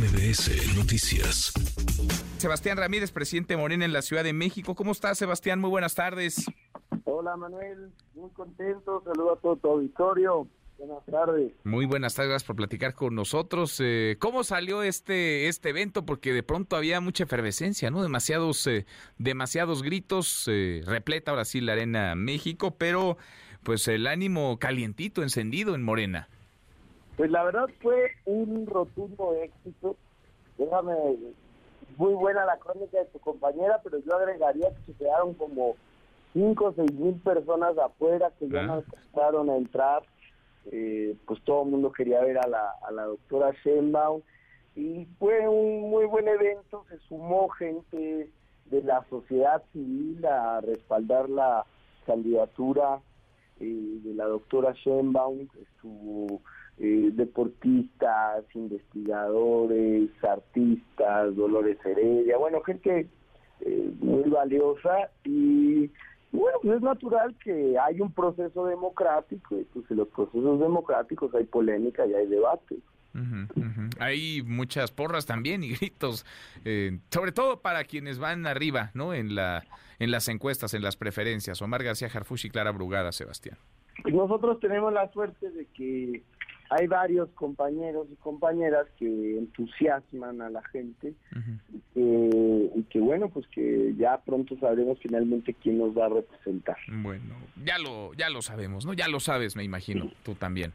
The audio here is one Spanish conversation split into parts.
MBS Noticias. Sebastián Ramírez, presidente Morena en la Ciudad de México. ¿Cómo estás, Sebastián? Muy buenas tardes. Hola, Manuel. Muy contento. Saludo a todo tu auditorio. Buenas tardes. Muy buenas tardes, gracias por platicar con nosotros. Eh, ¿Cómo salió este, este evento? Porque de pronto había mucha efervescencia, ¿no? Demasiados, eh, demasiados gritos, eh, repleta ahora sí la Arena México, pero pues el ánimo calientito, encendido en Morena. Pues la verdad fue un rotundo éxito. Déjame, muy buena la crónica de tu compañera, pero yo agregaría que se quedaron como 5 o 6 mil personas afuera que ya Ah. no alcanzaron a entrar. Eh, pues todo el mundo quería ver a la, a la doctora Sheinbaum y fue un muy buen evento, se sumó gente de la sociedad civil a respaldar la candidatura eh, de la doctora Sheinbaum, estuvo eh, deportistas, investigadores, artistas, Dolores Heredia, bueno, gente eh, muy valiosa y bueno, pues es natural que hay un proceso democrático y pues en los procesos democráticos hay polémica y hay debate. Hay muchas porras también y gritos, eh, sobre todo para quienes van arriba, ¿no? En la en las encuestas, en las preferencias. Omar García Harfuch y Clara Brugada, Sebastián. Nosotros tenemos la suerte de que hay varios compañeros y compañeras que entusiasman a la gente Ujú. eh, y que bueno, pues que ya pronto sabremos finalmente quién nos va a representar. Bueno, ya lo ya lo sabemos, ¿no? Ya lo sabes, me imagino, tú también.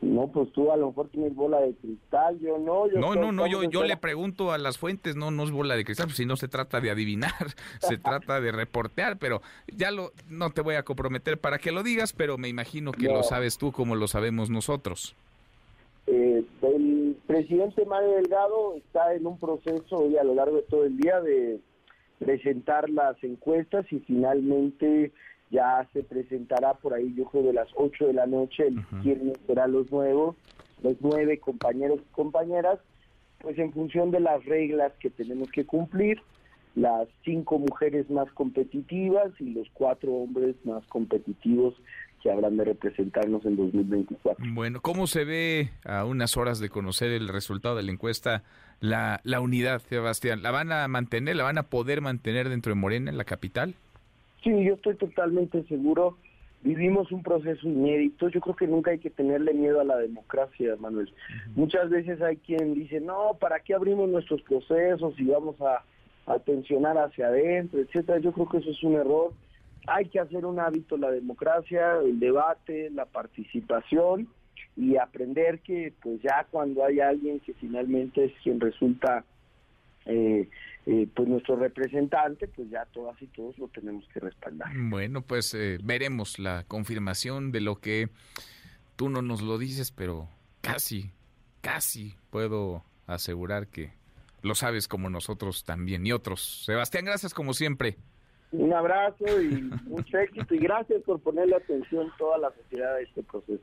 No, pues tú a lo mejor tienes bola de cristal, yo no. Yo No, no, no, yo, yo le pregunto a las fuentes, no, no es bola de cristal, pues si no se trata de adivinar, se trata de reportear, pero ya lo, no te voy a comprometer para que lo digas, pero me imagino que No. lo sabes tú como lo sabemos nosotros. Eh, el presidente Mario Delgado está en un proceso hoy a lo largo de todo el día de presentar las encuestas y finalmente ya se presentará por ahí, yo creo de las 8 de la noche, el Ujú. quién será los nuevos, los nueve compañeros y compañeras, pues en función de las reglas que tenemos que cumplir, las cinco mujeres más competitivas y los cuatro hombres más competitivos que habrán de representarnos en 2024. Bueno, ¿cómo se ve a unas horas de conocer el resultado de la encuesta la, la unidad, Sebastián? ¿La van a mantener, la van a poder mantener dentro de Morena, en la capital? Sí, yo estoy totalmente seguro. Vivimos un proceso inédito. Yo creo que nunca hay que tenerle miedo a la democracia, Manuel. Muchas veces hay quien dice, no, ¿para qué abrimos nuestros procesos y vamos a, a tensionar hacia adentro, etcétera? Yo creo que eso es un error. Hay que hacer un hábito la democracia, el debate, la participación y aprender que pues ya cuando hay alguien que finalmente es quien resulta eh, eh, pues nuestro representante, pues ya todas y todos lo tenemos que respaldar. Bueno, pues eh, veremos la confirmación de lo que tú no nos lo dices, pero casi, casi puedo asegurar que lo sabes como nosotros también y otros. Sebastián, gracias como siempre. Un abrazo y mucho éxito y gracias por ponerle atención toda la sociedad a este proceso.